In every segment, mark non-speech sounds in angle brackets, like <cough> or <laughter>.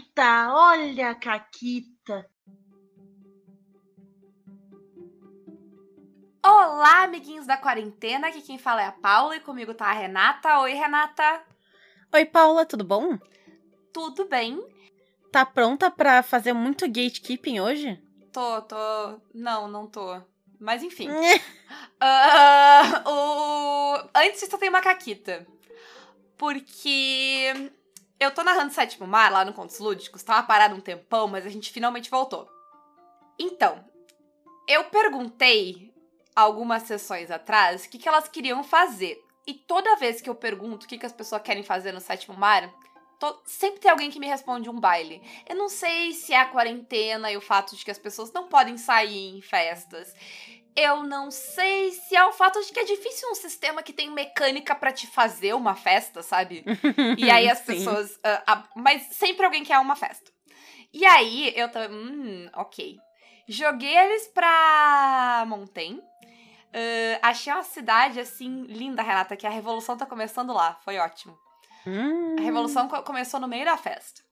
Caquita, olha a Caquita. Olá, amiguinhos da quarentena. Aqui quem fala é a Paula e comigo tá a Renata. Oi, Renata. Oi, Paula, tudo bom? Tudo bem? Tá pronta pra fazer muito gatekeeping hoje? Tô, tô. Não, não tô. Mas enfim. uh, <laughs> o... Antes disso, eu tenho uma caquita. Porque eu tô narrando Sétimo Mar lá no Contos Lúdicos, tava parado um tempão, mas a gente finalmente voltou. Então, eu perguntei algumas sessões atrás o que, que elas queriam fazer. E toda vez que eu pergunto o que, que as pessoas querem fazer no Sétimo Mar, Tô, sempre tem alguém que me responde um baile. Eu não sei se é a quarentena e o fato de que as pessoas não podem sair em festas. Eu não sei se é o fato de que é difícil um sistema que tem mecânica para te fazer uma festa, sabe? E aí <laughs> as pessoas. Uh, uh, mas sempre alguém quer uma festa. E aí eu tava. Hum, ok. Joguei eles pra Montaigne. Uh, achei uma cidade assim linda, Renata, que a revolução tá começando lá. Foi ótimo. Hum. A revolução começou no meio da festa.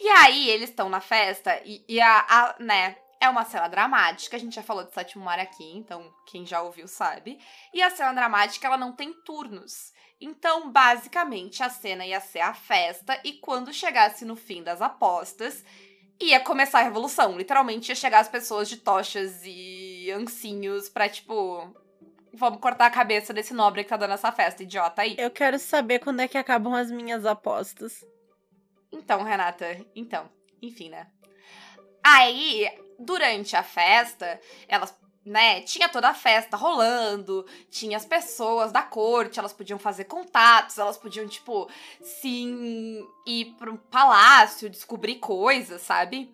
E aí, eles estão na festa e, e a, a, né, é uma cena dramática, a gente já falou de Sétimo Mar aqui, então quem já ouviu sabe. E a cena dramática, ela não tem turnos. Então, basicamente, a cena ia ser a festa e quando chegasse no fim das apostas, ia começar a revolução. Literalmente, ia chegar as pessoas de tochas e ancinhos pra, tipo, Vamos cortar a cabeça desse nobre que tá dando essa festa, idiota aí. Eu quero saber quando é que acabam as minhas apostas. Então, Renata, então, enfim, né? Aí, durante a festa, elas, né, tinha toda a festa rolando, tinha as pessoas da corte, elas podiam fazer contatos, elas podiam, tipo, sim, ir pro palácio, descobrir coisas, sabe?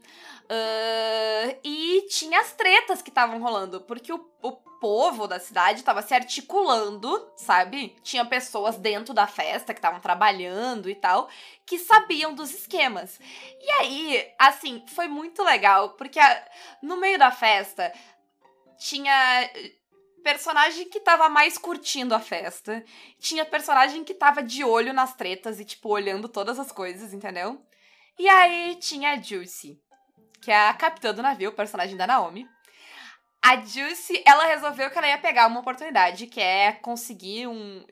Uh, e tinha as tretas que estavam rolando, porque o, o povo da cidade estava se articulando, sabe? Tinha pessoas dentro da festa que estavam trabalhando e tal, que sabiam dos esquemas. E aí, assim, foi muito legal, porque a, no meio da festa tinha eh, personagem que tava mais curtindo a festa, tinha personagem que tava de olho nas tretas e, tipo, olhando todas as coisas, entendeu? E aí tinha a Juicy, que é a capitã do navio, personagem da Naomi. A Juicy, ela resolveu que ela ia pegar uma oportunidade, que é conseguir um.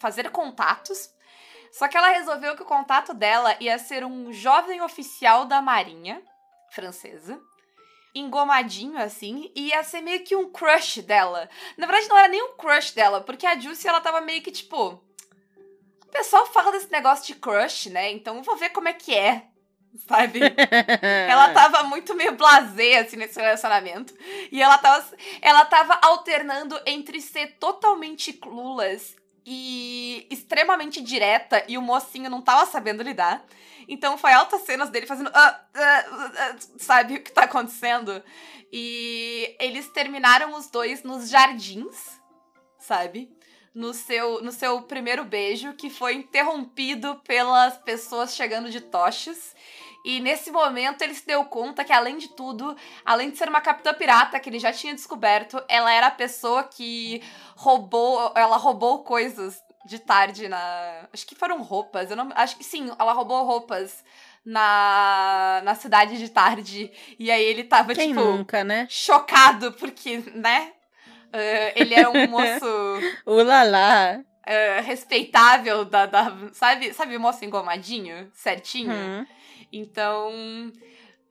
fazer contatos. Só que ela resolveu que o contato dela ia ser um jovem oficial da Marinha francesa. Engomadinho, assim, e ia ser meio que um crush dela. Na verdade, não era nem um crush dela, porque a Juicy, ela tava meio que tipo. O pessoal fala desse negócio de crush, né? Então vou ver como é que é sabe? <laughs> ela tava muito meio blasé, assim, nesse relacionamento. E ela tava, ela tava alternando entre ser totalmente clueless e extremamente direta, e o mocinho não tava sabendo lidar. Então foi altas cenas dele fazendo. Uh, uh, uh, sabe o que tá acontecendo? E eles terminaram os dois nos jardins, sabe? No seu, no seu primeiro beijo, que foi interrompido pelas pessoas chegando de tochas. E nesse momento ele se deu conta que, além de tudo, além de ser uma capitã pirata que ele já tinha descoberto, ela era a pessoa que roubou. Ela roubou coisas de tarde na. Acho que foram roupas. Eu não. Acho que sim, ela roubou roupas na, na cidade de tarde. E aí ele tava, Quem tipo. nunca, né? Chocado, porque, né? Uh, ele era um <laughs> moço. Ulala. Uh, respeitável da, da. Sabe, sabe moço engomadinho? Certinho? Hum. Então,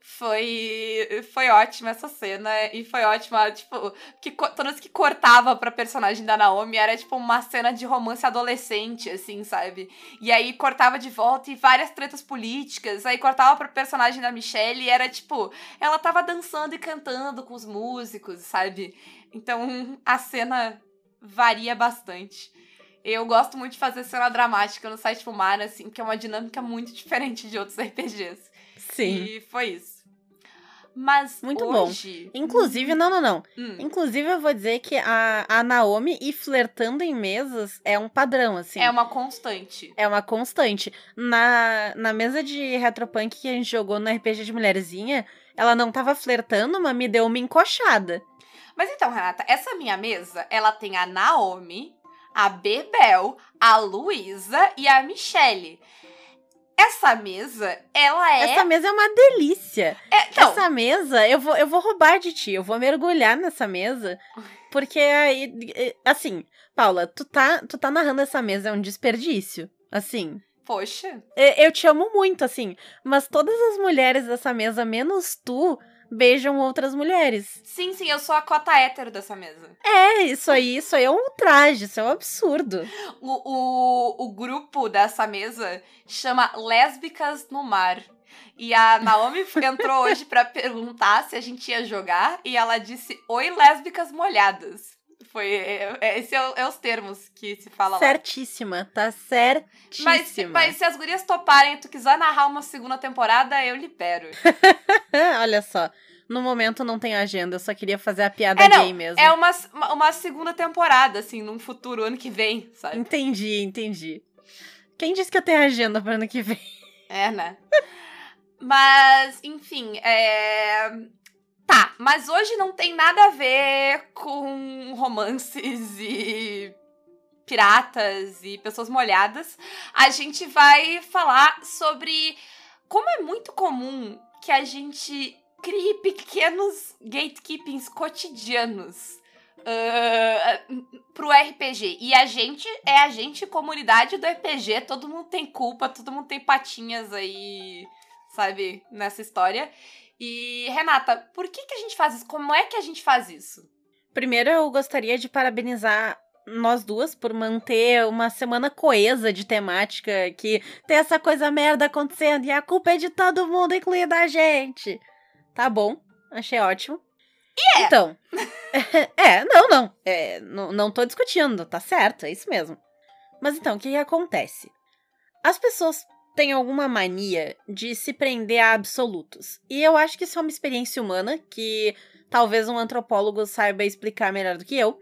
foi foi ótima essa cena e foi ótima, tipo, que todas que cortava pra personagem da Naomi era tipo uma cena de romance adolescente, assim, sabe? E aí cortava de volta e várias tretas políticas, aí cortava pra personagem da Michelle e era tipo, ela tava dançando e cantando com os músicos, sabe? Então, a cena varia bastante. Eu gosto muito de fazer cena dramática no site Fumar, assim, que é uma dinâmica muito diferente de outros RPGs. Sim. E foi isso. Mas Muito hoje... bom. Inclusive, não, não, não. Hum. Inclusive, eu vou dizer que a, a Naomi ir flertando em mesas é um padrão, assim. É uma constante. É uma constante. Na, na mesa de retropunk que a gente jogou no RPG de Mulherzinha, ela não tava flertando, mas me deu uma encoxada. Mas então, Renata, essa minha mesa, ela tem a Naomi, a Bebel, a Luísa e a Michelle. essa mesa, ela é. Essa mesa é uma delícia. é então, Essa mesa, eu vou, eu vou roubar de ti, eu vou mergulhar nessa mesa. Porque aí, assim, Paula, tu tá, tu tá narrando essa mesa, é um desperdício. Assim, poxa. eu te amo muito, assim, mas todas as mulheres dessa mesa, menos tu, beijam outras mulheres. Sim, sim, eu sou a cota hétero dessa mesa. É, isso aí, isso aí é um ultraje, isso é um absurdo. O, o, o grupo dessa mesa chama Lésbicas no Mar. E a Naomi <laughs> entrou hoje pra perguntar se a gente ia jogar e ela disse: Oi, lésbicas molhadas. Foi. É, é, esse é, é os termos que se fala lá. Certíssima, tá Mas, certíssima. mas se as gurias toparem e tu quiser narrar uma segunda temporada, eu libero. <laughs> Olha só, no momento não tem agenda, eu só queria fazer a piada É, não, gay mesmo. É uma, uma- uma segunda temporada, assim, num futuro, ano que vem, sabe? Entendi, entendi. Quem disse que eu tenho agenda para ano que vem? É, né? Mas, enfim, é. Tá, mas hoje não tem nada a ver com romances e piratas e pessoas molhadas. A gente vai falar sobre como é muito comum que a gente crie pequenos gatekeepings cotidianos. Uh, pro RPG. E a gente é a gente, comunidade do RPG, todo mundo tem culpa, todo mundo tem patinhas aí, sabe, nessa história. E, Renata, por que, que a gente faz isso? Como é que a gente faz isso? Primeiro, eu gostaria de parabenizar nós duas por manter uma semana coesa de temática que tem essa coisa merda acontecendo e a culpa é de todo mundo, incluindo a gente. Tá bom, achei ótimo. é? Então, <laughs> é, não, não, é, não, não tô discutindo, tá certo, é isso mesmo. Mas então, o que, que acontece? As pessoas têm alguma mania de se prender a absolutos. E eu acho que isso é uma experiência humana que talvez um antropólogo saiba explicar melhor do que eu.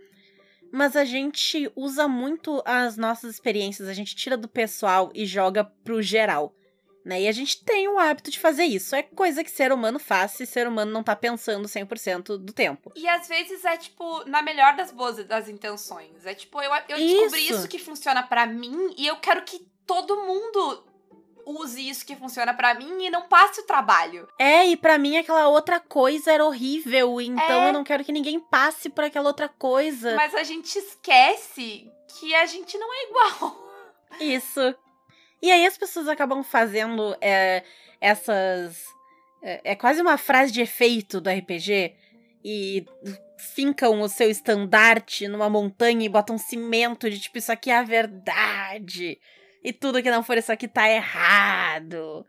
Mas a gente usa muito as nossas experiências, a gente tira do pessoal e joga pro geral. Né? E a gente tem o hábito de fazer isso. É coisa que ser humano faz se ser humano não tá pensando 100% do tempo. E às vezes é, tipo, na melhor das boas das intenções. É tipo, eu, eu descobri Isso. isso que funciona pra mim e eu quero que todo mundo use isso que funciona pra mim e não passe o trabalho. É, e pra mim aquela outra coisa era horrível, então É. eu não quero que ninguém passe por aquela outra coisa. Mas a gente esquece que a gente não é igual. <laughs> Isso. E aí as pessoas acabam fazendo é, essas. É, é quase uma frase de efeito do RPG. E fincam o seu estandarte numa montanha e botam cimento de tipo, isso aqui é a verdade. E tudo que não for isso aqui tá errado.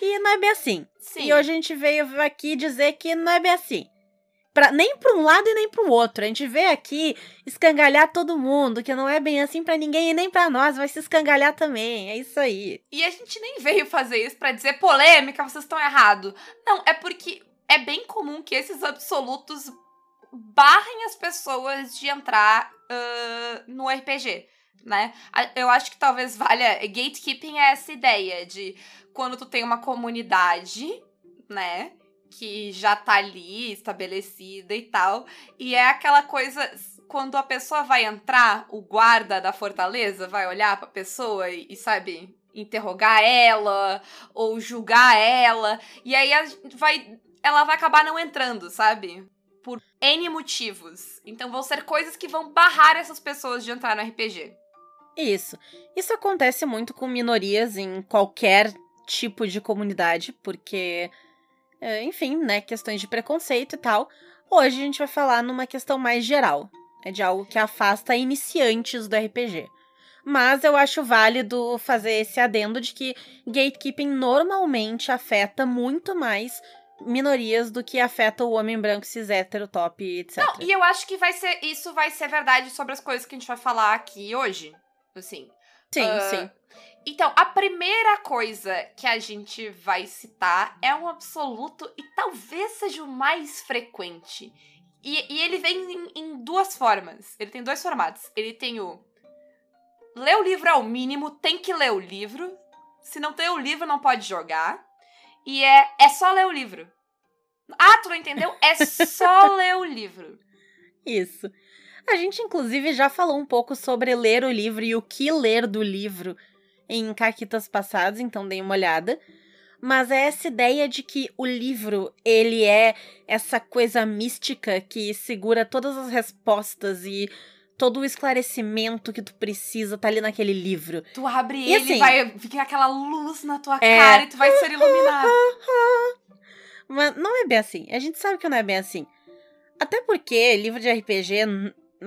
E não é bem assim. Sim. E hoje a gente veio aqui dizer que não é bem assim. Pra, nem para um lado e nem para o outro. A gente veio aqui escangalhar todo mundo, que não é bem assim pra ninguém e nem pra nós, vai se escangalhar também. É isso aí. E a gente nem veio fazer isso pra dizer polêmica, vocês estão errados. Não, é porque é bem comum que esses absolutos barrem as pessoas de entrar ah, no RPG, né? Eu acho que talvez valha. Gatekeeping é essa ideia de quando tu tem uma comunidade, né? Que já tá ali estabelecida e tal. E é aquela coisa. Quando a pessoa vai entrar, o guarda da fortaleza vai olhar pra pessoa e, e, sabe, interrogar ela ou julgar ela. E aí vai, ela vai acabar não entrando, sabe? Por N motivos. Então vão ser coisas que vão barrar essas pessoas de entrar no RPG. Isso. Isso acontece muito com minorias em qualquer tipo de comunidade, porque, é, enfim, né, questões de preconceito e tal. Hoje a gente vai falar numa questão mais geral, é de algo que afasta iniciantes do RPG. Mas eu acho válido fazer esse adendo de que gatekeeping normalmente afeta muito mais minorias do que afeta o homem branco cis hétero top, etc. Não, e eu acho que vai ser isso vai ser verdade sobre as coisas que a gente vai falar aqui hoje. Assim. sim, ah, sim. Então, a primeira coisa que a gente vai citar é um absoluto e talvez seja o mais frequente. E, e ele vem em, em duas formas. Ele tem dois formatos. Ele tem o ler o livro ao mínimo, tem que ler o livro. Se não tem o livro, não pode jogar. E é, é só ler o livro. Ah, tu não entendeu? É <laughs> só ler o livro. Isso. A gente, inclusive, já falou um pouco sobre ler o livro e o que ler do livro em caquitas passados, então dei uma olhada. Mas é essa ideia de que o livro, ele é essa coisa mística que segura todas as respostas e todo o esclarecimento que tu precisa tá ali naquele livro. Tu abre E ele assim- e vai ficar aquela luz na tua É. cara e tu vai ser iluminado. <laughs> Mas não é bem assim. A gente sabe que não é bem assim. Até porque livro de RPG,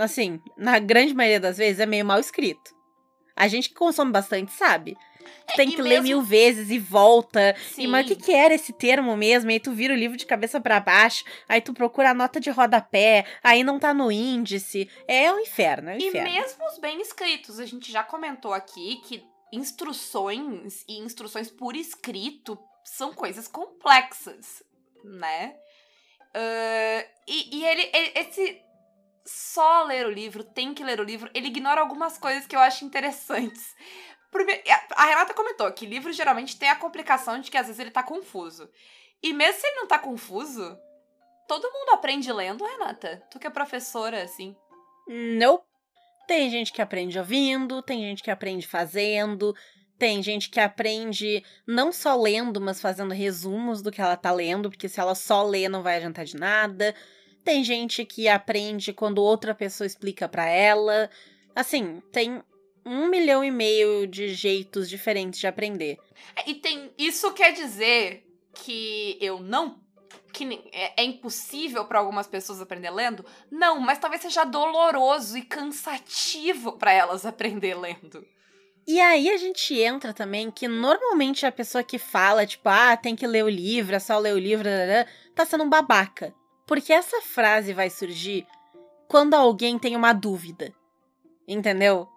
assim, na grande maioria das vezes é meio mal escrito. A gente que consome bastante sabe. Tu tem e que ler mesmo- mil vezes e volta. Sim. E, mas o que, que era esse termo mesmo? E aí tu vira o livro de cabeça pra baixo, aí tu procura a nota de rodapé, aí não tá no índice. É um inferno, é um E inferno. mesmo os bem escritos, a gente já comentou aqui que instruções e instruções por escrito são coisas complexas, né? Ah, e e ele, ele- esse só ler o livro, tem que ler o livro, ele ignora algumas coisas que eu acho interessantes. A Renata comentou que livro geralmente tem a complicação de que às vezes ele tá confuso. E mesmo se ele não tá confuso, todo mundo aprende lendo, Renata. Tu que é professora, assim. Não. Tem gente que aprende ouvindo, tem gente que aprende fazendo, tem gente que aprende não só lendo, mas fazendo resumos do que ela tá lendo, porque se ela só lê não vai adiantar de nada. Tem gente que aprende quando outra pessoa explica pra ela. Assim, tem um milhão e meio de jeitos diferentes de aprender. É, E tem. Isso quer dizer que eu não. Que é, é impossível para algumas pessoas aprender lendo? Não, mas talvez seja doloroso e cansativo para elas <laughs> aprender lendo. E aí a gente entra também que normalmente a pessoa que fala, tipo, ah, tem que ler o livro, é só ler o livro, tá sendo um babaca. Porque essa frase vai surgir quando alguém tem uma dúvida. Entendeu?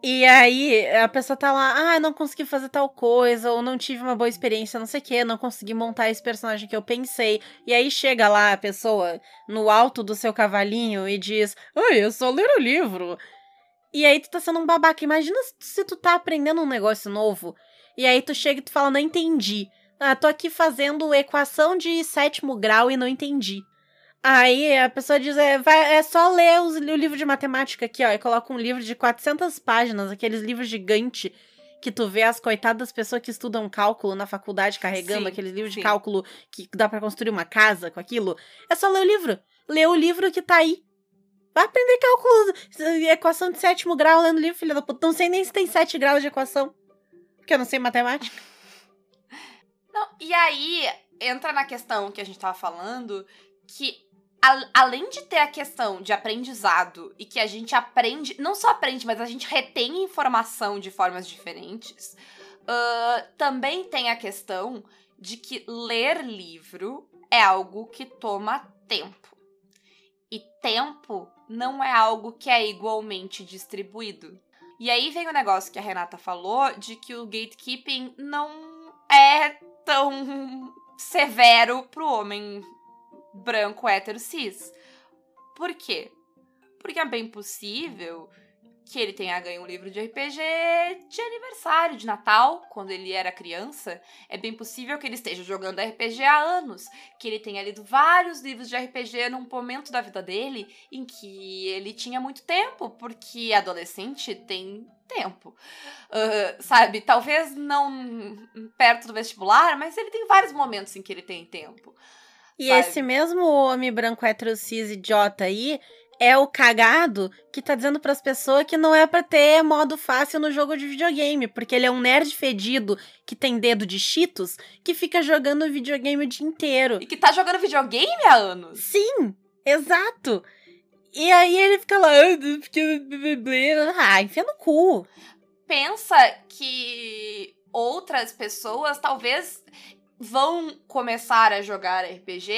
E aí a pessoa tá lá, ah, não consegui fazer tal coisa, ou não tive uma boa experiência, não sei o que, não consegui montar esse personagem que eu pensei. E aí chega lá a pessoa no alto do seu cavalinho e diz, ai, é só ler o livro. E aí tu tá sendo um babaca. Imagina se tu tá aprendendo um negócio novo. E aí tu chega e tu fala, não entendi. Ah, tô aqui fazendo equação de sétimo grau e não entendi. Aí a pessoa diz, é, vai, é só ler os- o livro de matemática aqui, ó. E coloca um livro de 400 páginas, aqueles livros gigantes que tu vê as coitadas pessoas que estudam cálculo na faculdade carregando Sim, aqueles livros sim. de cálculo que dá pra construir uma casa com aquilo. É só ler o livro. Lê o livro que tá aí. Vai aprender cálculo, equação de sétimo grau lendo livro, filha da puta. Não sei nem se tem sete graus de equação. Porque eu não sei matemática. <laughs> Não, e aí entra na questão que a gente tava falando, que a- além de ter a questão de aprendizado e que a gente aprende, não só aprende, mas a gente retém informação de formas diferentes, ah, também tem a questão de que ler livro é algo que toma tempo. E tempo não é algo que é igualmente distribuído. E aí vem o negócio que a Renata falou de que o gatekeeping não é tão <laughs> severo pro homem branco hétero cis. Por quê? Porque é bem possível que ele tenha ganho um livro de RPG de aniversário, de Natal, quando ele era criança. É bem possível que ele esteja jogando RPG há anos, que ele tenha lido vários livros de RPG num momento da vida dele em que ele tinha muito tempo, porque adolescente tem tempo. Ah, sabe? Talvez não perto do vestibular, mas ele tem vários momentos em que ele tem tempo. E Sabe? esse mesmo homem branco hétero cis idiota aí é o cagado que tá dizendo pras pessoas que não é pra ter modo fácil no jogo de videogame, porque ele é um nerd fedido que tem dedo de cheetos que fica jogando videogame o dia inteiro. E que tá jogando videogame há anos. Sim, exato. E aí ele fica lá, "Ah, porque... Ah, enfia no cu. Pensa que outras pessoas talvez vão começar a jogar RPG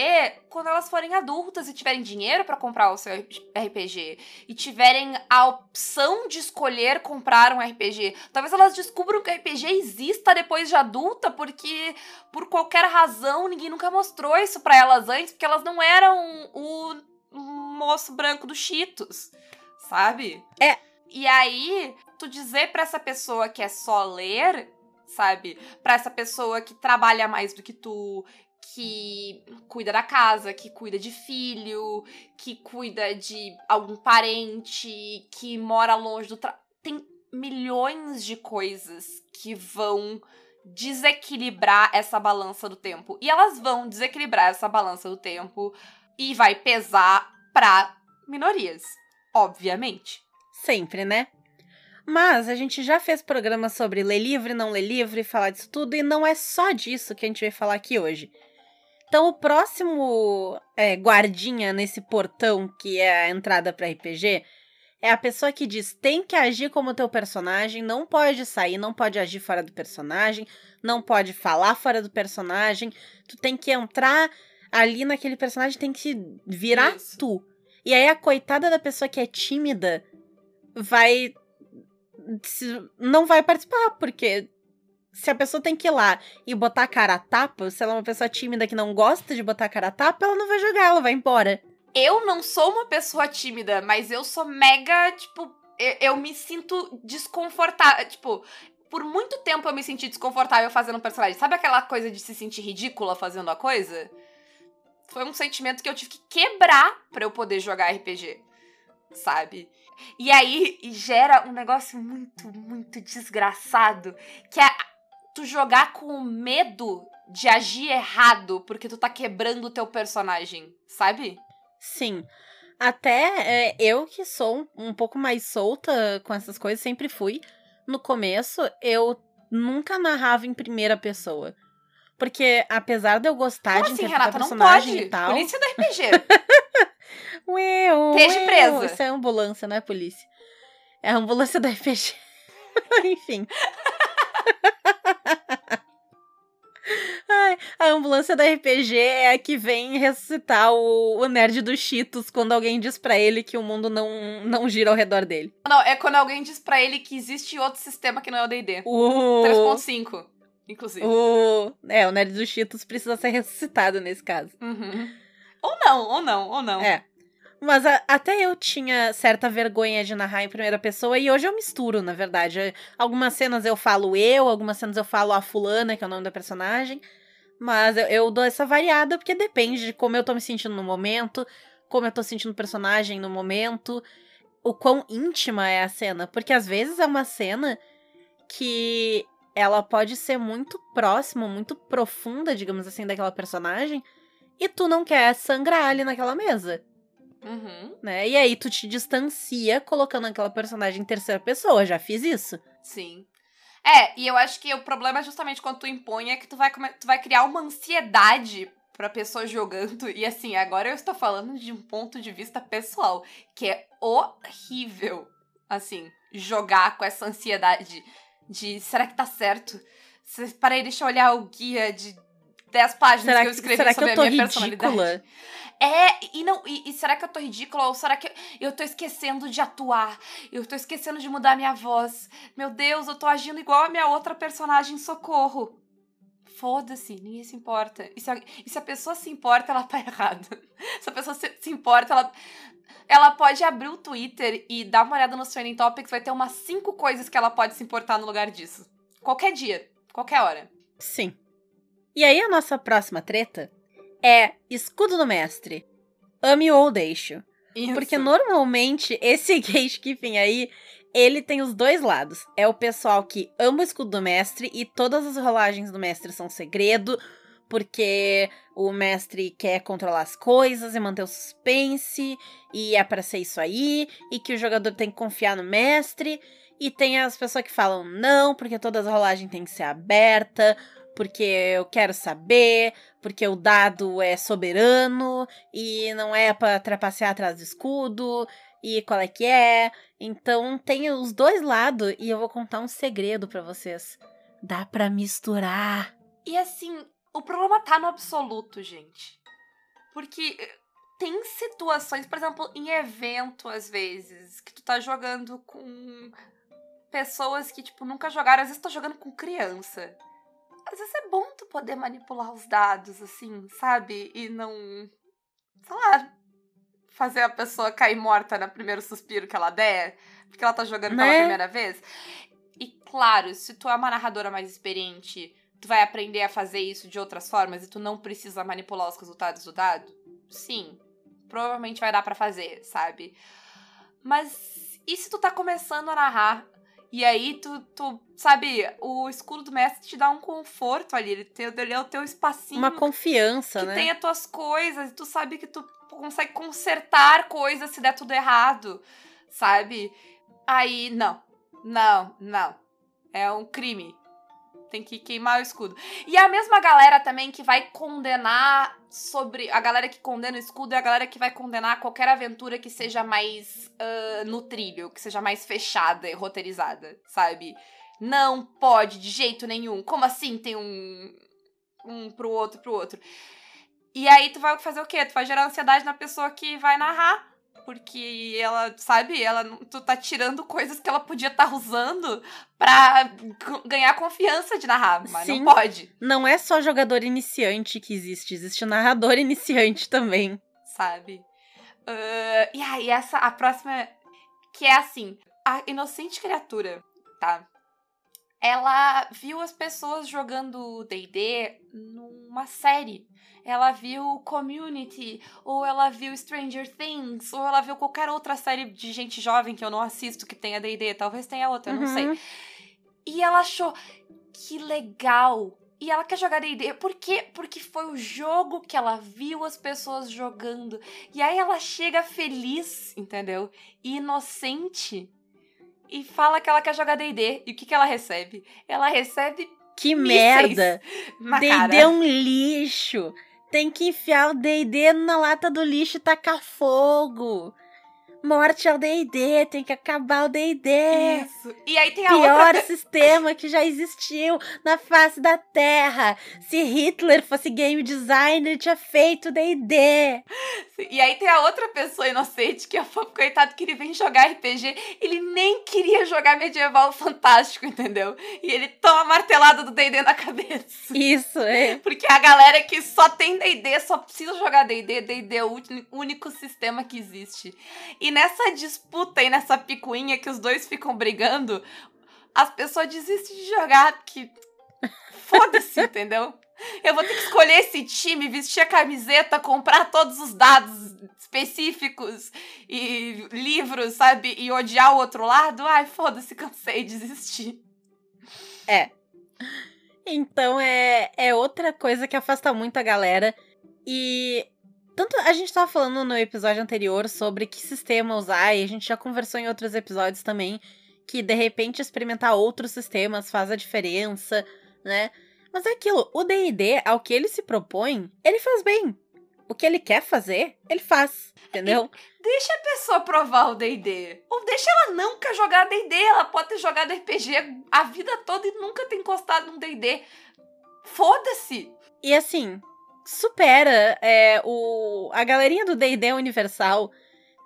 quando elas forem adultas e tiverem dinheiro pra comprar o seu RPG e tiverem a opção de escolher comprar um RPG. Talvez elas descubram que o RPG exista depois de adulta porque por qualquer razão ninguém nunca mostrou isso pra elas antes, porque elas não eram o moço branco do Cheetos, sabe? É. E aí, tu dizer pra essa pessoa que é só ler sabe? Pra essa pessoa que trabalha mais do que tu, que cuida da casa, que cuida de filho, que cuida de algum parente, que mora longe do tra... Tem milhões de coisas que vão desequilibrar essa balança do tempo. E elas vão desequilibrar essa balança do tempo e vai pesar pra minorias, obviamente. Sempre, né? Mas a gente já fez programa sobre ler livre, não ler livre, falar disso tudo, e não é só disso que a gente vai falar aqui hoje. Então, o próximo é, guardinha nesse portão que é a entrada para RPG é a pessoa que diz tem que agir como teu personagem, não pode sair, não pode agir fora do personagem, não pode falar fora do personagem, tu tem que entrar ali naquele personagem, tem que virar Isso. tu. E aí a coitada da pessoa que é tímida vai não vai participar, porque se a pessoa tem que ir lá e botar a cara a tapa, se ela é uma pessoa tímida que não gosta de botar a cara a tapa, ela não vai jogar, ela vai embora. Eu não sou uma pessoa tímida, mas eu sou mega, tipo, eu, eu me sinto desconfortável. Tipo, por muito tempo eu me senti desconfortável fazendo um personagem. Sabe aquela coisa de se sentir ridícula fazendo a coisa? Foi um sentimento que eu tive que quebrar pra eu poder jogar RPG, sabe? E aí gera um negócio muito, muito desgraçado, que é tu jogar com medo de agir errado porque tu tá quebrando o teu personagem, sabe? Sim. Até é, eu que sou um, um pouco mais solta com essas coisas, sempre fui. No começo, eu nunca narrava em primeira pessoa. Porque apesar de eu gostar Como de assim, Renata? Não personagem pode. e tal. Polícia do RPG. <laughs> Ué, Esteja presa. Isso é ambulância, não é polícia. É a ambulância da RPG. <laughs> Enfim. <laughs> Ai, a ambulância da RPG é a que vem ressuscitar o, o nerd dos Cheetos quando alguém diz pra ele que o mundo não, não gira ao redor dele. não, é quando alguém diz pra ele que existe outro sistema que não é o D&D. O, 3.5, inclusive. o, é, o nerd dos Cheetos precisa ser ressuscitado nesse caso. Uhum. Ou não, ou não, ou não. É. Mas a- até eu tinha certa vergonha de narrar em primeira pessoa e hoje eu misturo, na verdade. Algumas cenas eu falo eu, algumas cenas eu falo a fulana, que é o nome da personagem. Mas eu, eu dou essa variada porque depende de como eu tô me sentindo no momento, como eu tô sentindo o personagem no momento, o quão íntima é a cena. Porque às vezes é uma cena que ela pode ser muito próxima, muito profunda, digamos assim, daquela personagem, e tu não quer sangrar ali naquela mesa Uhum. né? E aí tu te distancia colocando aquela personagem em terceira pessoa. Já fiz isso. Sim. É, e eu acho que o problema é justamente quando tu impõe é que tu vai, tu vai criar uma ansiedade pra pessoa jogando. E assim, agora eu estou falando de um ponto de vista pessoal, que é horrível, assim, jogar com essa ansiedade de será que tá certo? Peraí, deixa eu olhar o guia de 10 páginas Será que eu escrevi que sobre eu tô a minha personalidade. ridícula? É, e não, e, e será que eu tô ridícula? Ou será que eu tô esquecendo de atuar? Eu tô esquecendo de mudar minha voz. Meu Deus, eu tô agindo igual a minha outra personagem, socorro. Foda-se, ninguém se importa. E se, a, e se a pessoa se importa, ela tá <laughs> errada. Se a pessoa se, se importa, ela. Ela pode abrir o Twitter e dar uma olhada nos Trending Topics, vai ter umas cinco coisas que ela pode se importar no lugar disso. Qualquer dia, qualquer hora. Sim. E aí a nossa próxima treta é escudo do mestre. Ame ou deixo. Isso. Porque normalmente <laughs> esse gatekeeping aí, ele tem os dois lados. É o pessoal que ama o escudo do mestre e todas as rolagens do mestre são segredo, porque o mestre quer controlar as coisas e manter o suspense, e é pra ser isso aí, e que o jogador tem que confiar no mestre. E tem as pessoas que falam não, porque todas as rolagens têm que ser aberta, porque eu quero saber, porque o dado é soberano e não é pra trapacear atrás do escudo e qual é que é. Então tem os dois lados e eu vou contar um segredo pra vocês. Dá pra misturar. E assim, o problema tá no absoluto, gente. Porque eh, tem situações, por exemplo, em evento, às vezes, que tu tá jogando com pessoas que, tipo, nunca jogaram, às vezes tu tá jogando com criança. Às vezes é bom tu poder manipular os dados, assim, sabe? E não. Sei lá. Fazer a pessoa cair morta no primeiro suspiro que ela der, porque ela tá jogando pela Né? primeira vez. E claro, se tu é uma narradora mais experiente, tu vai aprender a fazer isso de outras formas e tu não precisa manipular os resultados do dado? Sim, provavelmente vai dar pra fazer, sabe? Mas e se tu tá começando a narrar E aí, tu, tu, sabe, o escudo do mestre te dá um conforto ali. Ele, tem, ele é o teu espacinho. Uma confiança, que né? tem as tuas coisas. E tu sabe que tu consegue consertar coisas se der tudo errado, sabe? Aí, não. Não, não. É um crime. Tem que queimar o escudo. E a mesma galera também que vai condenar sobre. A galera que condena o escudo é a galera que vai condenar qualquer aventura que seja mais uh, no trilho, que seja mais fechada e roteirizada, sabe? Não pode de jeito nenhum. Como assim tem um. Um pro outro, pro outro? E aí tu vai fazer o quê? Tu vai gerar ansiedade na pessoa que vai narrar. Porque ela, sabe, ela tu tá tirando coisas que ela podia estar tá usando pra ganhar confiança de narrar, mas Sim. não pode. Não é só jogador iniciante que existe, existe narrador <laughs> iniciante também. Sabe? Uh, e aí, essa, a próxima, que é assim, a inocente criatura, tá? Ela viu as pessoas jogando D&D numa série ela viu Community, ou ela viu Stranger Things, ou ela viu qualquer outra série de gente jovem que eu não assisto que tenha D&D, talvez tenha outra, eu não sei. Uhum. E ela achou que legal. E ela quer jogar D&D. Por quê? Porque foi o jogo que ela viu as pessoas jogando. E aí ela chega feliz, entendeu? Inocente. E fala que ela quer jogar D&D. E o que, que ela recebe? Ela recebe que merda! D&D é um lixo. Tem que enfiar o D&D na lata do lixo e tacar fogo. Morte ao D&D, tem que acabar o D&D. Isso. E aí tem a Pior outra... <laughs> sistema que já existiu na face da Terra. Se Hitler fosse game designer, tinha feito D&D. E aí tem a outra pessoa inocente que é o coitado que ele vem jogar RPG, ele nem queria jogar medieval fantástico, entendeu? E ele toma martelada do D&D na cabeça. Isso, é. Porque a galera que só tem D&D, só precisa jogar D&D, D&D é o único sistema que existe. E nessa disputa e nessa picuinha que os dois ficam brigando, as pessoas desistem de jogar, porque. Foda-se, <laughs> entendeu? Eu vou ter que escolher esse time, vestir a camiseta, comprar todos os dados específicos e livros, sabe? E odiar o outro lado. Ai, foda-se, cansei, desistir. É. Então é, é outra coisa que afasta muito a galera. E tanto a gente tava falando no episódio anterior sobre que sistema usar, e a gente já conversou em outros episódios também, que de repente experimentar outros sistemas faz a diferença, né? Mas é aquilo, o DD, ao que ele se propõe, ele faz bem. O que ele quer fazer, ele faz, entendeu? E deixa a pessoa provar o DD. Ou deixa ela nunca jogar DD. Ela pode ter jogado RPG a vida toda e nunca ter encostado num DD. Foda-se! E assim, supera é, o, a galerinha do D&D Universal.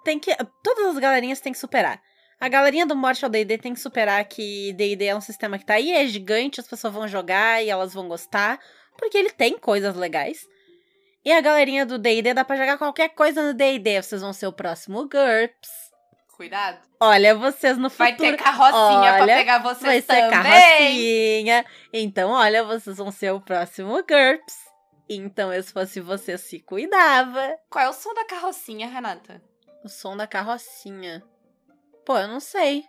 Tem que, todas as galerinhas têm que superar. A galerinha do Morte ao D&D tem que superar que D&D é um sistema que tá aí, é gigante, as pessoas vão jogar e elas vão gostar, porque ele tem coisas legais. E a galerinha do D&D dá pra jogar qualquer coisa no D&D, vocês vão ser o próximo GURPS. Cuidado. Olha, vocês no futuro. Vai ter carrocinha olha, pra pegar vocês vai também. Vai ter carrocinha. Então, olha, vocês vão ser o próximo GURPS. Então, eu, se fosse você, se cuidava. Qual é o som da carrocinha, Renata? O som da carrocinha. Pô, eu não sei.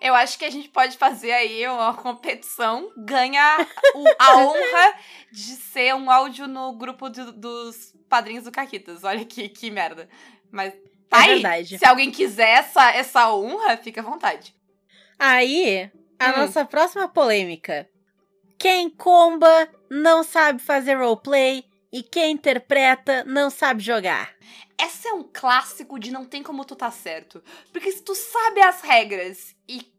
Eu acho que a gente pode fazer aí uma competição, ganha o, a honra de ser um áudio no grupo de, dos padrinhos do Caquitas. Olha que, que merda. Mas tá é aí. Verdade. Se alguém quiser essa, essa honra, fica à vontade. Aí, a hum. nossa próxima polêmica. Quem comba não sabe fazer roleplay e quem interpreta não sabe jogar. Essa é um clássico de não tem como tu tá certo. Porque se tu sabe as regras e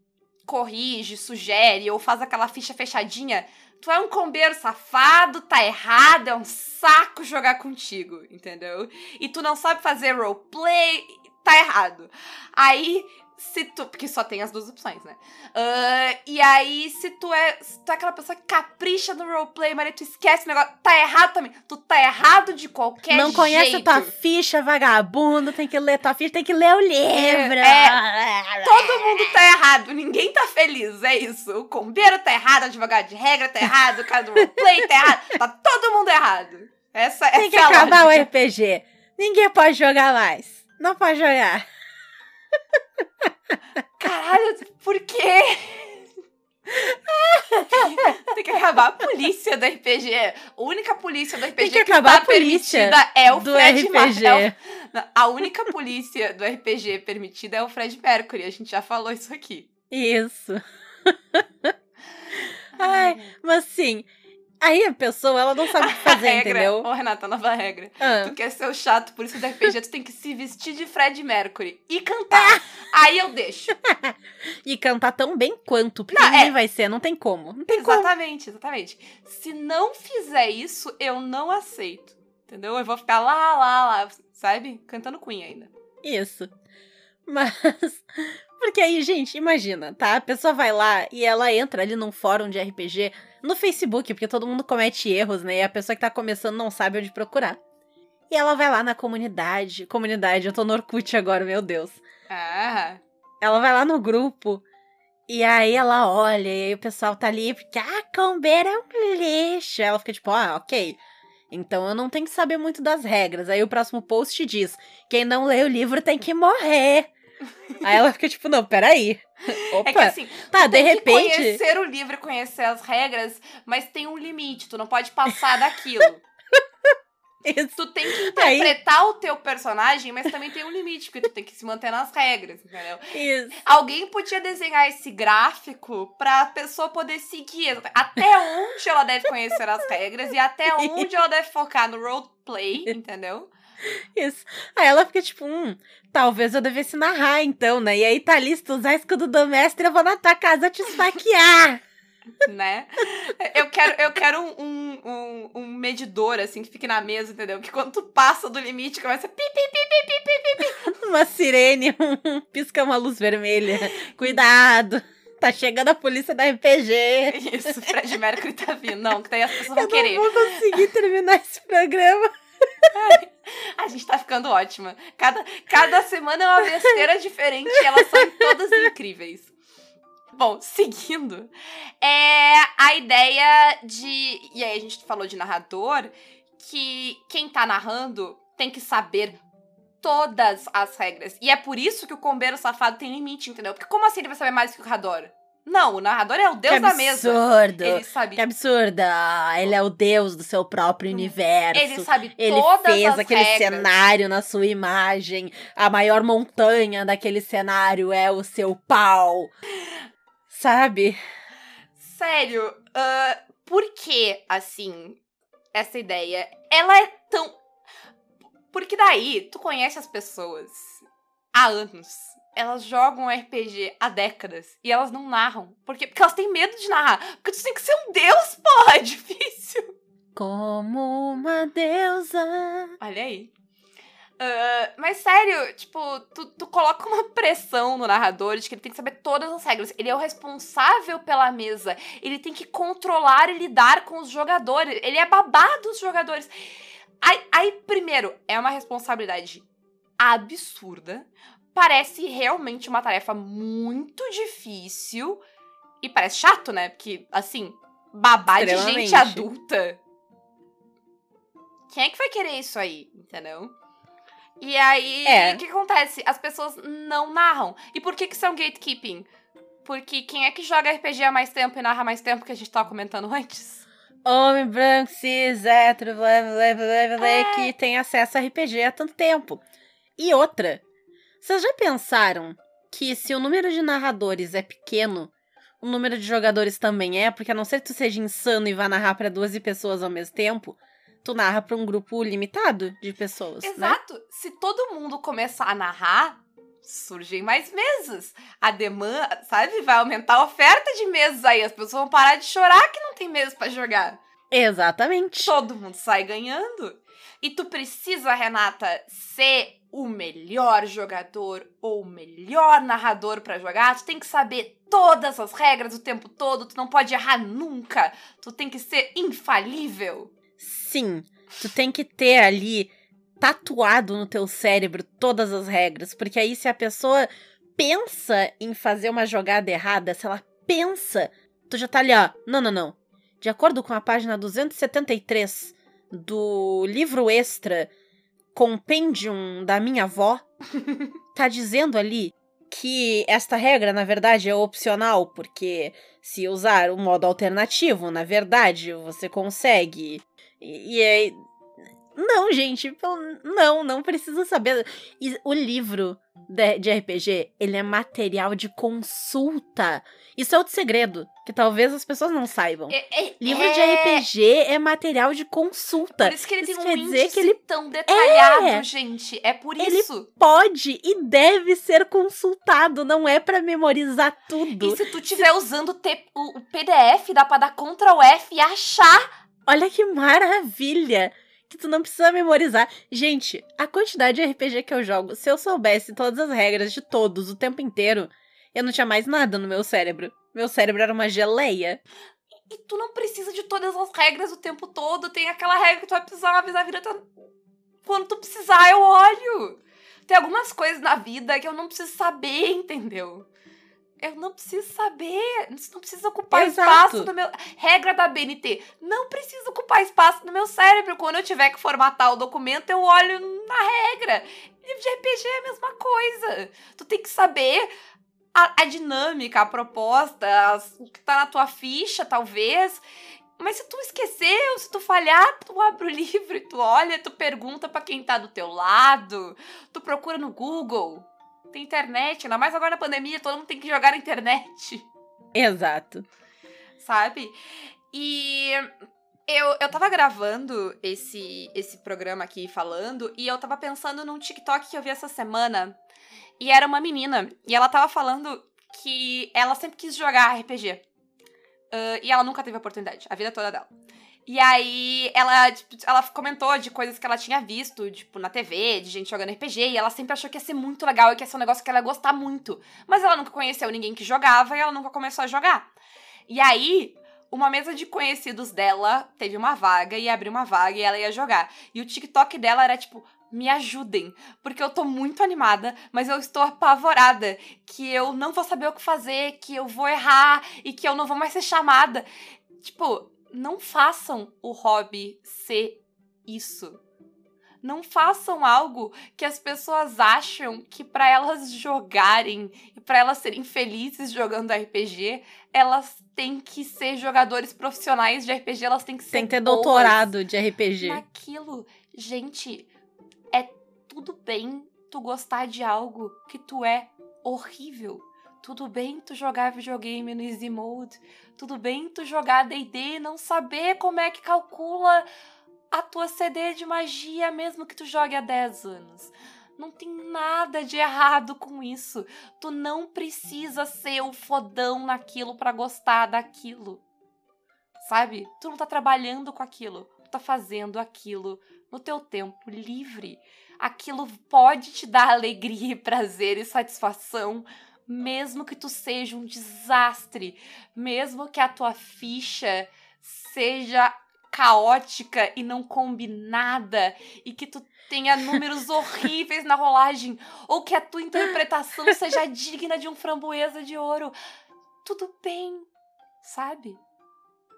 corrige, sugere ou faz aquela ficha fechadinha, tu é um combeiro safado, tá errado, é um saco jogar contigo, entendeu? E tu não sabe fazer roleplay, tá errado. Aí se tu. Porque só tem as duas opções, né? Uh, e aí, se tu é. Se tu é aquela pessoa que capricha no roleplay, mas tu esquece o negócio. Tá errado também. Tu tá errado de qualquer jeito. Não conhece jeito. tua ficha, vagabundo. Tem que ler tua ficha, tem que ler o livro. É, todo mundo tá errado. Ninguém tá feliz. É isso. O combeiro tá errado, o advogado de regra tá errado, o cara do roleplay tá errado. Tá todo mundo errado. Essa, tem essa que é acabar lógica. o RPG. Ninguém pode jogar mais. Não pode jogar. <laughs> Caralho, por quê? <laughs> Tem que acabar a polícia do RPG. A única polícia do RPG Tem que acabar tá a polícia permitida é o do Fred RPG. é o- A única polícia do RPG permitida é o Fred Mercury. A gente já falou isso aqui. Isso. Ai, mas sim. Aí a pessoa, ela não sabe o que <laughs> fazer, regra. entendeu? Ô, Renata, nova regra. Ah, Tu quer ser o chato, por isso do RPG, tu tem que se vestir de Fred Mercury e cantar. Aí eu deixo. <laughs> e cantar tão bem quanto, porque Não, ninguém é. vai ser, não tem como. Não tem como. Exatamente, exatamente. Se não fizer isso, eu não aceito. Entendeu? Eu vou ficar lá, lá, lá, sabe? Cantando Queen ainda. Isso. Mas. <laughs> Porque aí, gente, imagina, tá? A pessoa vai lá e ela entra ali num fórum de RPG no Facebook, porque todo mundo comete erros, né? E a pessoa que tá começando não sabe onde procurar. E ela vai lá na comunidade. Comunidade, eu tô no Orkut agora, meu Deus. Ah, Ela vai lá no grupo. E aí ela olha, e aí o pessoal tá ali, porque, ah, combeira é um lixo. Ela fica tipo, ah, ok. Então eu não tenho que saber muito das regras. Aí o próximo post diz: quem não lê o livro tem que morrer. Aí ela fica tipo, não, peraí. Opa, é que assim, tá, de repente. conhecer o livro e conhecer as regras, mas tem um limite, tu não pode passar daquilo. <laughs> Isso. Tu tem que interpretar o teu personagem, mas também tem um limite, porque tu tem que se manter nas regras, entendeu? Isso. Alguém podia desenhar esse gráfico pra pessoa poder seguir até onde ela deve conhecer as regras e até <laughs> onde ela deve focar no roleplay, entendeu? <laughs> Isso. Aí ela fica tipo, hum, talvez eu devesse narrar então, né? E aí tá ali, se tu usar escudo do mestre, eu vou na tua casa te esfaquear. <laughs> Né? Eu quero, eu quero um, um, um, medidor, assim, que fique na mesa, entendeu? Que quando tu passa do limite, começa a pi, pi, pi, pi, pi, pi, <laughs> uma sirene, um pisca uma luz vermelha. Cuidado. Tá chegando a polícia da RPG. pi. Isso, Fred Mercury tá vindo. Não, que daí as pessoas vão Eu querer. não vou conseguir terminar esse programa. <laughs> A gente tá ficando ótima. Cada, cada semana é uma besteira diferente e elas são todas incríveis. Bom, seguindo, é a ideia de. E aí a gente falou de narrador, que quem tá narrando tem que saber todas as regras. E é por isso que o combeiro safado tem limite, entendeu? Porque como assim ele vai saber mais que o narrador? Não, o narrador é o deus que da mesa. absurdo. Ele sabe. Que absurdo. Ah, Ele é o deus do seu próprio universo. Ele sabe Ele todas fez as aquele regras. cenário na sua imagem. A maior montanha daquele cenário é o seu pau. Sabe? Sério, ah, por que, assim, essa ideia? Ela é tão. Porque daí, tu conhece as pessoas há anos. Elas jogam RPG há décadas e elas não narram. Por quê? Porque elas têm medo de narrar. Porque tu tem que ser um deus, porra, <laughs> é difícil. Como uma deusa. Olha aí. Ah, mas sério, tipo, tu, tu coloca uma pressão no narrador de que ele tem que saber todas as regras. Ele é o responsável pela mesa. Ele tem que controlar e lidar com os jogadores. Ele é babá dos jogadores. Aí, aí, primeiro, é uma responsabilidade absurda. Parece realmente uma tarefa muito difícil. E parece chato, né? Porque, assim, babá de gente adulta. Quem é que vai querer isso aí? Entendeu? E aí, É. o que acontece? As pessoas não narram. E por que que são gatekeeping? Porque quem é que joga RPG há mais tempo e narra mais tempo que a gente tava comentando antes? Homem branco, cis, hétero, blá, blá, blá, blá, blá, É. que tem acesso a RPG há tanto tempo. E outra, vocês já pensaram que se o número de narradores é pequeno, o número de jogadores também é? Porque a não ser que tu seja insano e vá narrar pra 12 pessoas ao mesmo tempo, tu narra pra um grupo limitado de pessoas, né? Exato. Se todo mundo começar a narrar, surgem mais mesas. A demanda, sabe? Vai aumentar a oferta de mesas aí. As pessoas vão parar de chorar que não tem mesa pra jogar. Exatamente. Todo mundo sai ganhando. E tu precisa, Renata, ser o melhor jogador ou o melhor narrador pra jogar. Tu tem que saber todas as regras o tempo todo. Tu não pode errar nunca. Tu tem que ser infalível. Sim, tu tem que ter ali tatuado no teu cérebro todas as regras, porque aí se a pessoa pensa em fazer uma jogada errada, se ela pensa, tu já tá ali, ó, não, não, não. De acordo com a página 273 do livro extra Compendium da minha avó, tá dizendo ali que esta regra, na verdade, é opcional, porque se usar o modo alternativo, na verdade, você consegue. E, e aí. Não, gente, não, não precisa saber. E o livro de, de RPG, ele é material de consulta. Isso é outro segredo, que talvez as pessoas não saibam. É, é, Livro é... de RPG é material de consulta. Por isso que ele Isso tem um índice que ele tão detalhado, É. gente. É por Ele isso. pode e deve ser consultado, não é pra memorizar tudo. E se tu estiver usando o, T- o- o PDF, dá pra dar Ctrl F e achar. Olha que maravilha! Que tu não precisa memorizar. Gente, a quantidade de RPG que eu jogo, se eu soubesse todas as regras de todos o tempo inteiro, eu não tinha mais nada no meu cérebro. Meu cérebro era uma geleia. E tu não precisa de todas as regras o tempo todo. Tem aquela regra que tu vai precisar uma vez na vida. tu- Quando tu precisar, eu olho. Tem algumas coisas na vida que eu não preciso saber, entendeu? Eu não preciso saber. Isso não precisa ocupar Exato. espaço no meu. Regra da BNT. Não precisa ocupar espaço no meu cérebro. Quando eu tiver que formatar o documento, eu olho na regra. Livro de RPG é a mesma coisa. Tu tem que saber a, a dinâmica, a proposta, as- o que tá na tua ficha, talvez. Mas se tu esqueceu, se tu falhar, tu abre o <laughs> livro e tu olha, tu pergunta pra quem tá do teu lado, tu procura no Google. Tem internet, ainda mais agora na pandemia, todo mundo tem que jogar na internet, Exato. sabe? E eu, eu tava gravando esse, esse programa aqui falando, e eu tava pensando num TikTok que eu vi essa semana, e era uma menina, e ela tava falando que ela sempre quis jogar RPG. Ah, e ela nunca teve oportunidade, a vida toda dela. E aí, ela, tipo, ela comentou de coisas que ela tinha visto, tipo, na TV, de gente jogando RPG, e ela sempre achou que ia ser muito legal e que ia ser um negócio que ela ia gostar muito. Mas ela nunca conheceu ninguém que jogava e ela nunca começou a jogar. E aí, uma mesa de conhecidos dela teve uma vaga e abriu uma vaga e ela ia jogar. E o TikTok dela era tipo, me ajudem, porque eu tô muito animada, mas eu estou apavorada que eu não vou saber o que fazer, que eu vou errar e que eu não vou mais ser chamada. Tipo, não façam o hobby ser isso. Não façam algo que as pessoas acham que pra elas jogarem e pra elas serem felizes jogando RPG, elas têm que ser jogadores profissionais de RPG, elas têm que ser Tem que ter doutorado de RPG. naquilo. Gente, é tudo bem tu gostar de algo que tu é horrível. Tudo bem tu jogar videogame no Easy Mode. Tudo bem tu jogar D&D e não saber como é que calcula a tua CD de magia mesmo que tu jogue há 10 anos. Não tem nada de errado com isso. Tu não precisa ser o fodão naquilo pra gostar daquilo. Sabe? Tu não tá trabalhando com aquilo. Tu tá fazendo aquilo no teu tempo livre. Aquilo pode te dar alegria, prazer e satisfação, mesmo que tu seja um desastre, mesmo que a tua ficha seja caótica e não combinada e que tu tenha números <laughs> horríveis na rolagem ou que a tua interpretação seja digna de um framboesa de ouro. Tudo bem, sabe?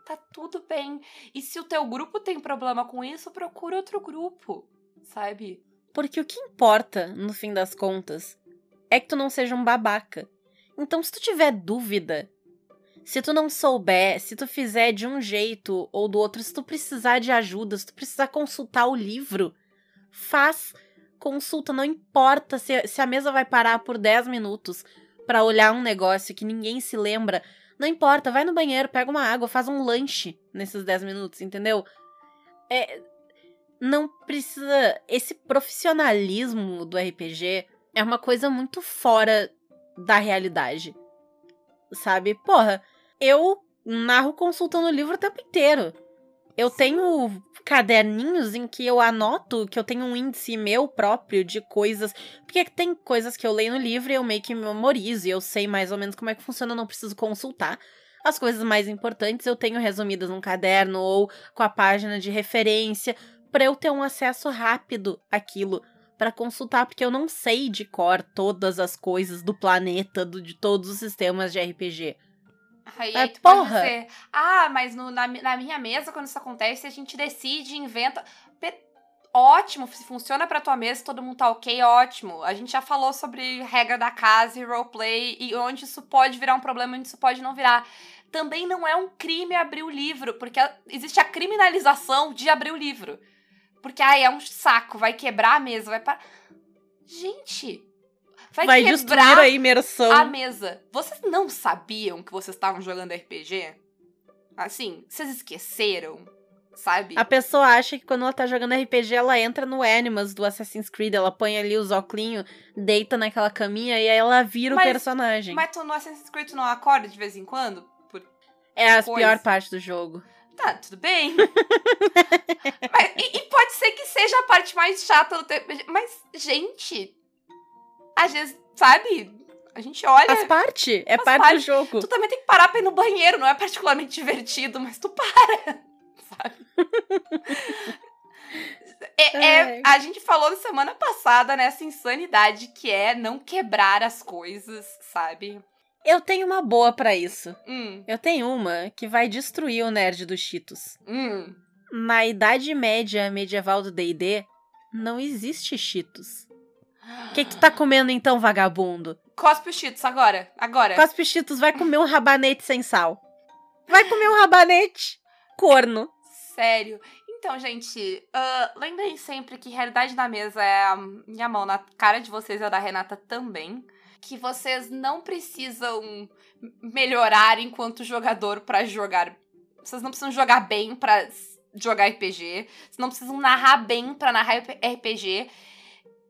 Tá tudo bem. E se o teu grupo tem problema com isso, procura outro grupo, sabe? Porque o que importa, no fim das contas, é que tu não seja um babaca. Então, se tu tiver dúvida, se tu não souber, se tu fizer de um jeito ou do outro, se tu precisar de ajuda, se tu precisar consultar o livro, faz consulta. Não importa se, se a mesa vai parar por 10 minutos pra olhar um negócio que ninguém se lembra. Não importa, vai no banheiro, pega uma água, faz um lanche nesses 10 minutos, entendeu? É, não precisa. Esse profissionalismo do RPG é uma coisa muito fora da realidade. Sabe? Porra, eu narro consultando livro o tempo inteiro. Eu tenho caderninhos em que eu anoto que eu tenho um índice meu próprio de coisas. Porque tem coisas que eu leio no livro e eu meio que memorizo e eu sei mais ou menos como é que funciona, eu não preciso consultar. As coisas mais importantes eu tenho resumidas num caderno ou com a página de referência para eu ter um acesso rápido àquilo para consultar, porque eu não sei de cor todas as coisas do planeta, do, de todos os sistemas de RPG. Aí, É, aí tu pode porra. dizer, ah, mas no- na, na minha mesa, quando isso acontece, a gente decide, inventa. Pe- ótimo, se funciona pra tua mesa, todo mundo tá ok, ótimo. A gente já falou sobre regra da casa e roleplay e onde isso pode virar um problema, onde isso pode não virar. Também não é um crime abrir o livro, porque existe a criminalização de abrir o livro. Porque, ai, é um saco, vai quebrar a mesa, vai para Gente, vai, Vai quebrar destruir a imersão. a mesa. Vocês não sabiam que vocês estavam jogando RPG? Assim, vocês esqueceram, sabe? A pessoa acha que quando ela tá jogando RPG, ela entra no Animals do Assassin's Creed, ela põe ali os óculos, deita naquela caminha e aí ela vira Mas- o personagem. Mas tu no Assassin's Creed tu não acorda de vez em quando? Por... é a coisa. pior parte do jogo. Tá, tudo bem. <laughs> Mas- e, e pode ser que seja a parte mais chata do tempo. Mas, gente, às vezes, sabe? A gente olha. Faz parte, é Faz parte parte. do jogo. Tu também tem que parar pra ir no banheiro, não é particularmente divertido, mas tu para, <laughs> sabe? É, é- a gente falou na semana passada nessa insanidade que é não quebrar as coisas, sabe? Eu tenho uma boa pra isso. Hum, Eu tenho uma que vai destruir o nerd dos Cheetos. hum. Na Idade Média medieval do D&D, não existe Cheetos. O que, que tu tá comendo então, vagabundo? Cospe os cheetos agora, agora. Cospe Cheetos, vai comer um rabanete sem sal. Vai comer um rabanete. Corno. Sério. Então, gente, ah, lembrem sempre que realidade na mesa é a minha mão na cara de vocês e a da Renata também. Que vocês não precisam melhorar enquanto jogador pra jogar. Vocês não precisam jogar bem pra s- jogar RPG. Vocês não precisam narrar bem pra narrar RPG.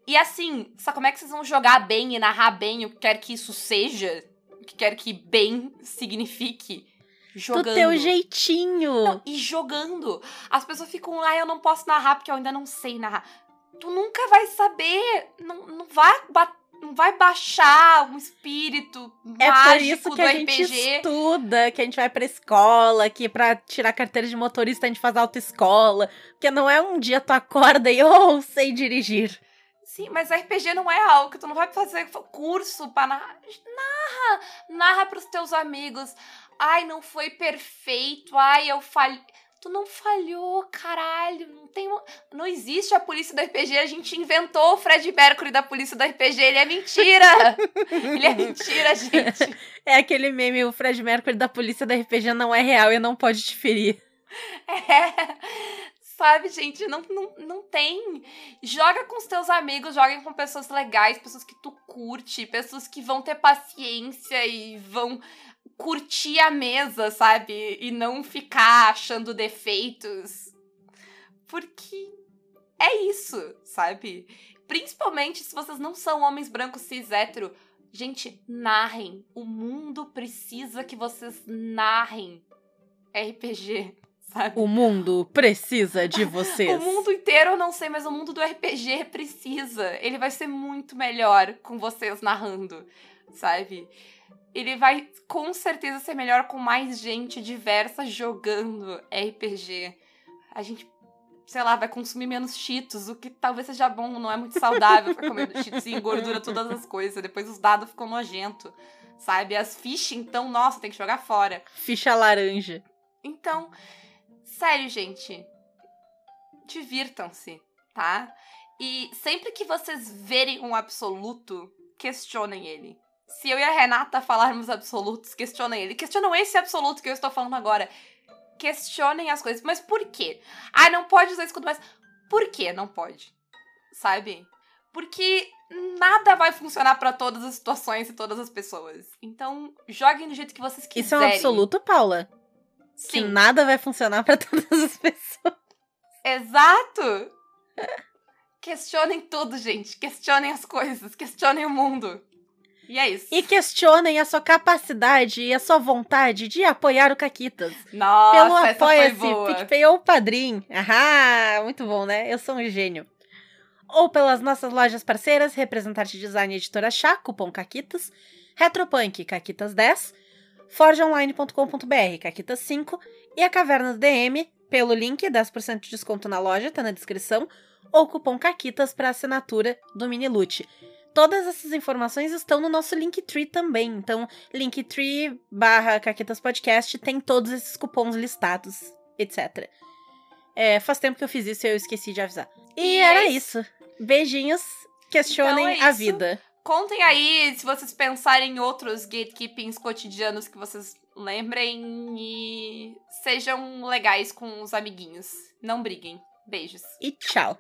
E assim, sabe como é que vocês vão jogar bem e narrar bem o que quer que isso seja? O que quer que bem signifique? Jogando. Do teu jeitinho. Não, e jogando. As pessoas ficam, ah, eu não posso narrar porque eu ainda não sei narrar. Tu nunca vai saber. Não, não, vai, ba- não vai baixar um espírito É por isso que a gente RPG. estuda, que a gente vai pra escola, que pra tirar carteira de motorista a gente faz autoescola. Porque não é um dia tu acorda e, <laughs> oh, sei dirigir. Sim, mas RPG não é algo que tu não vai fazer curso pra narrar. Narra! Narra pros teus amigos. Ai, não foi perfeito. Ai, eu falhei. Tu não falhou, caralho. Não tem. Não existe a polícia do RPG. A gente inventou o Fred Mercury da polícia do RPG. Ele é mentira! <laughs> Ele é mentira, gente. É aquele meme, o Fred Mercury da polícia da RPG não é real e não pode te ferir. É. Sabe, gente, não, não, não tem. Joga com os teus amigos, joguem com pessoas legais, pessoas que tu curte, pessoas que vão ter paciência e vão curtir a mesa, sabe? E não ficar achando defeitos. Porque é isso, sabe? Principalmente se vocês não são homens brancos cis hétero. Gente, narrem. O mundo precisa que vocês narrem RPG, sabe? O mundo precisa de <laughs> vocês. O mundo inteiro eu não sei, mas o mundo do RPG precisa. Ele vai ser muito melhor com vocês narrando, sabe? Ele vai com certeza ser melhor com mais gente diversa jogando RPG. A gente, sei lá, vai consumir menos cheetos, o que talvez seja bom, não é muito saudável ficar comendo cheetos e engordura todas as coisas. Depois os dados ficam nojentos, sabe? As fichas, então, nossa, tem que jogar fora. Ficha laranja. Então, sério, gente. Divirtam-se, tá? E sempre que vocês verem um absoluto, questionem ele. Se eu e a Renata falarmos absolutos, questionem ele. Questionam esse absoluto que eu estou falando agora. Questionem as coisas. Mas por quê? Ah, não pode usar escudo, mas por que não pode? Sabe? Porque nada vai funcionar pra todas as situações e todas as pessoas. Então, joguem do jeito que vocês quiserem. Isso é um absoluto, Paula? Que Sim. nada vai funcionar pra <laughs> todas as pessoas. Exato! Questionem tudo, gente. Questionem as coisas. Questionem o mundo. E é isso. E questionem a sua capacidade e a sua vontade de apoiar o Caquitas. Nossa, Pelo Apoia-se. PicPay ou Padrim. Ah, muito bom, né? Eu sou um gênio. Ou pelas nossas lojas parceiras, Representante Design e Editora Chá, cupom Caquitas, Retropunk, Caquitas10, forgeonline.com.br, Caquitas5 e a Caverna do DM, pelo link, 10% de desconto na loja, tá na descrição, ou cupom Caquitas para assinatura do Minilute. Todas essas informações estão no nosso Linktree também. Então, Linktree barra Caquetas Podcast tem todos esses cupons listados, etc. É, faz tempo que eu fiz isso e eu esqueci de avisar. E, E era é isso. Beijinhos. Questionem Então é a isso. vida. Contem aí se vocês pensarem em outros gatekeepings cotidianos que vocês lembrem e sejam legais com os amiguinhos. Não briguem. Beijos. E tchau.